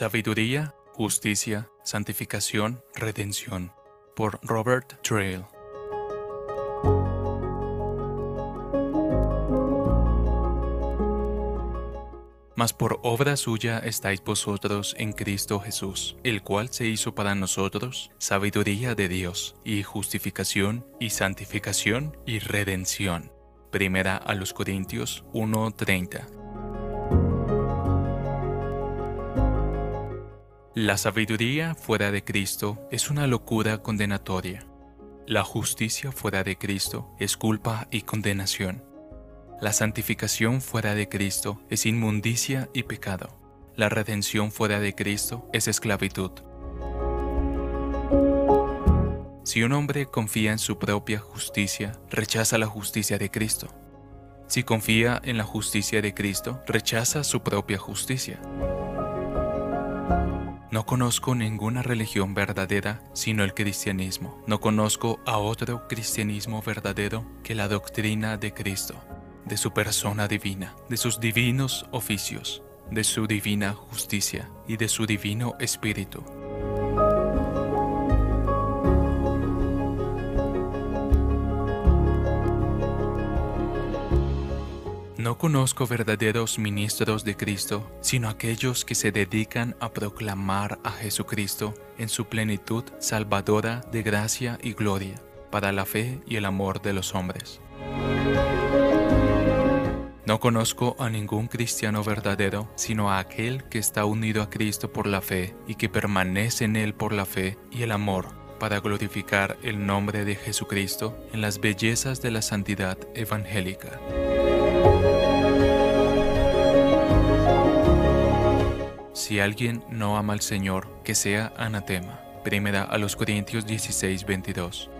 Sabiduría, Justicia, Santificación, Redención. Por Robert Trail. Mas por obra suya estáis vosotros en Cristo Jesús, el cual se hizo para nosotros sabiduría de Dios, y justificación, y santificación, y redención. Primera a los Corintios 1:30. La sabiduría fuera de Cristo es una locura condenatoria. La justicia fuera de Cristo es culpa y condenación. La santificación fuera de Cristo es inmundicia y pecado. La redención fuera de Cristo es esclavitud. Si un hombre confía en su propia justicia, rechaza la justicia de Cristo. Si confía en la justicia de Cristo, rechaza su propia justicia. No conozco ninguna religión verdadera sino el cristianismo. No conozco a otro cristianismo verdadero que la doctrina de Cristo de su persona divina, de sus divinos oficios, de su divina justicia y de su divino espíritu. No conozco verdaderos ministros de Cristo, sino aquellos que se dedican a proclamar a Jesucristo en su plenitud salvadora de gracia y gloria, para la fe y el amor de los hombres. No conozco a ningún cristiano verdadero, sino a aquel que está unido a Cristo por la fe y que permanece en Él por la fe y el amor, para glorificar el nombre de Jesucristo en las bellezas de la santidad evangélica. Si alguien no ama al Señor, que sea anatema. Primera a los Corintios 16, 22.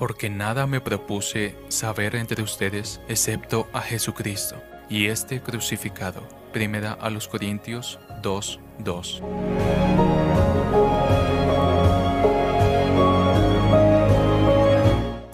porque nada me propuse saber entre ustedes excepto a Jesucristo y este crucificado. Primera a los Corintios 2, 2.